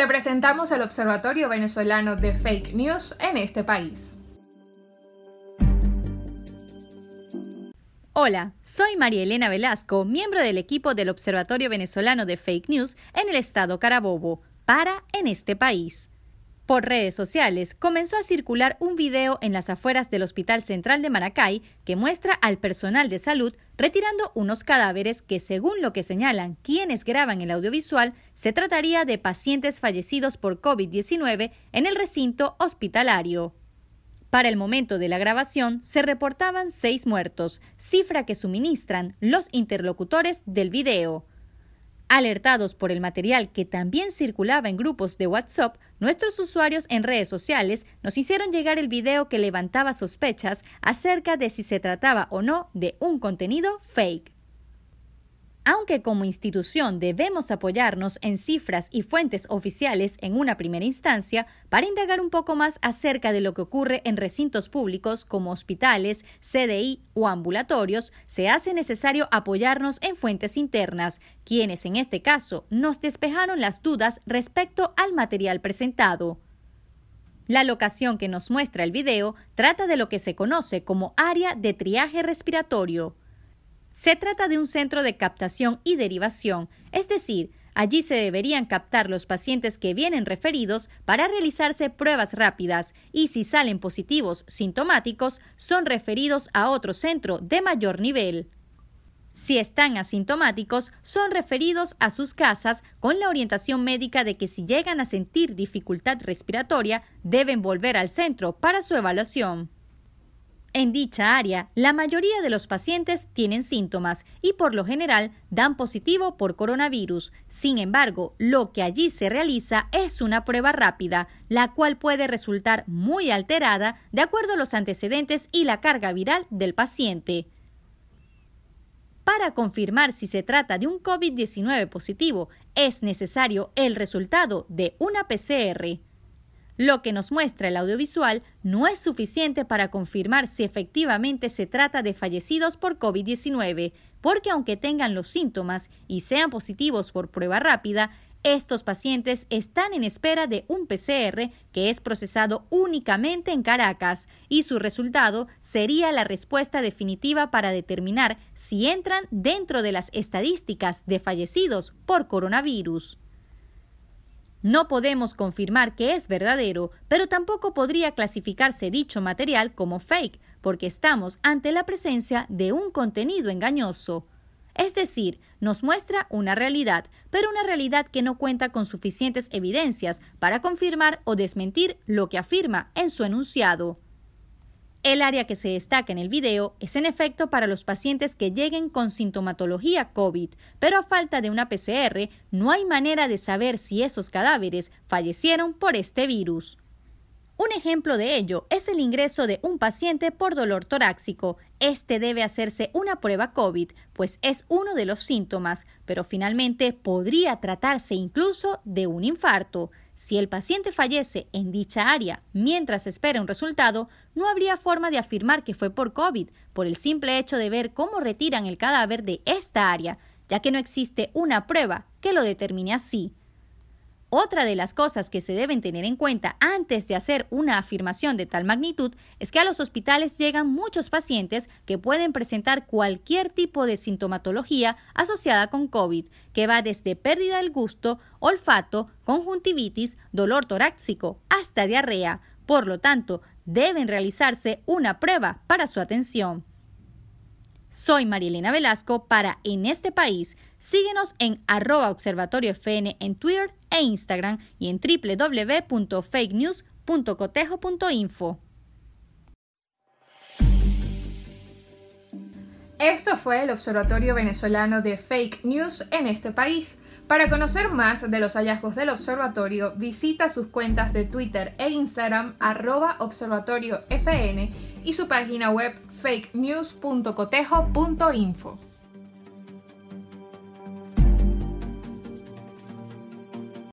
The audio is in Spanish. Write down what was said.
Te presentamos el Observatorio Venezolano de Fake News en este país. Hola, soy María Elena Velasco, miembro del equipo del Observatorio Venezolano de Fake News en el estado Carabobo, para en este país. Por redes sociales comenzó a circular un video en las afueras del Hospital Central de Maracay que muestra al personal de salud retirando unos cadáveres que, según lo que señalan quienes graban el audiovisual, se trataría de pacientes fallecidos por COVID-19 en el recinto hospitalario. Para el momento de la grabación se reportaban seis muertos, cifra que suministran los interlocutores del video. Alertados por el material que también circulaba en grupos de WhatsApp, nuestros usuarios en redes sociales nos hicieron llegar el video que levantaba sospechas acerca de si se trataba o no de un contenido fake. Aunque como institución debemos apoyarnos en cifras y fuentes oficiales en una primera instancia para indagar un poco más acerca de lo que ocurre en recintos públicos como hospitales, CDI o ambulatorios, se hace necesario apoyarnos en fuentes internas, quienes en este caso nos despejaron las dudas respecto al material presentado. La locación que nos muestra el video trata de lo que se conoce como área de triaje respiratorio. Se trata de un centro de captación y derivación, es decir, allí se deberían captar los pacientes que vienen referidos para realizarse pruebas rápidas y si salen positivos sintomáticos son referidos a otro centro de mayor nivel. Si están asintomáticos, son referidos a sus casas con la orientación médica de que si llegan a sentir dificultad respiratoria, deben volver al centro para su evaluación. En dicha área, la mayoría de los pacientes tienen síntomas y por lo general dan positivo por coronavirus. Sin embargo, lo que allí se realiza es una prueba rápida, la cual puede resultar muy alterada de acuerdo a los antecedentes y la carga viral del paciente. Para confirmar si se trata de un COVID-19 positivo, es necesario el resultado de una PCR. Lo que nos muestra el audiovisual no es suficiente para confirmar si efectivamente se trata de fallecidos por COVID-19, porque aunque tengan los síntomas y sean positivos por prueba rápida, estos pacientes están en espera de un PCR que es procesado únicamente en Caracas y su resultado sería la respuesta definitiva para determinar si entran dentro de las estadísticas de fallecidos por coronavirus. No podemos confirmar que es verdadero, pero tampoco podría clasificarse dicho material como fake, porque estamos ante la presencia de un contenido engañoso. Es decir, nos muestra una realidad, pero una realidad que no cuenta con suficientes evidencias para confirmar o desmentir lo que afirma en su enunciado. El área que se destaca en el video es en efecto para los pacientes que lleguen con sintomatología COVID, pero a falta de una PCR no hay manera de saber si esos cadáveres fallecieron por este virus. Un ejemplo de ello es el ingreso de un paciente por dolor torácico. Este debe hacerse una prueba COVID, pues es uno de los síntomas, pero finalmente podría tratarse incluso de un infarto. Si el paciente fallece en dicha área mientras espera un resultado, no habría forma de afirmar que fue por COVID, por el simple hecho de ver cómo retiran el cadáver de esta área, ya que no existe una prueba que lo determine así. Otra de las cosas que se deben tener en cuenta antes de hacer una afirmación de tal magnitud es que a los hospitales llegan muchos pacientes que pueden presentar cualquier tipo de sintomatología asociada con COVID, que va desde pérdida del gusto, olfato, conjuntivitis, dolor torácico, hasta diarrea. Por lo tanto, deben realizarse una prueba para su atención. Soy Marilena Velasco para En este país. Síguenos en arroba observatorio FN en Twitter e Instagram y en www.fakenews.cotejo.info. Esto fue el Observatorio Venezolano de Fake News en este país. Para conocer más de los hallazgos del observatorio, visita sus cuentas de Twitter e Instagram arroba observatoriofn y su página web fakenews.cotejo.info.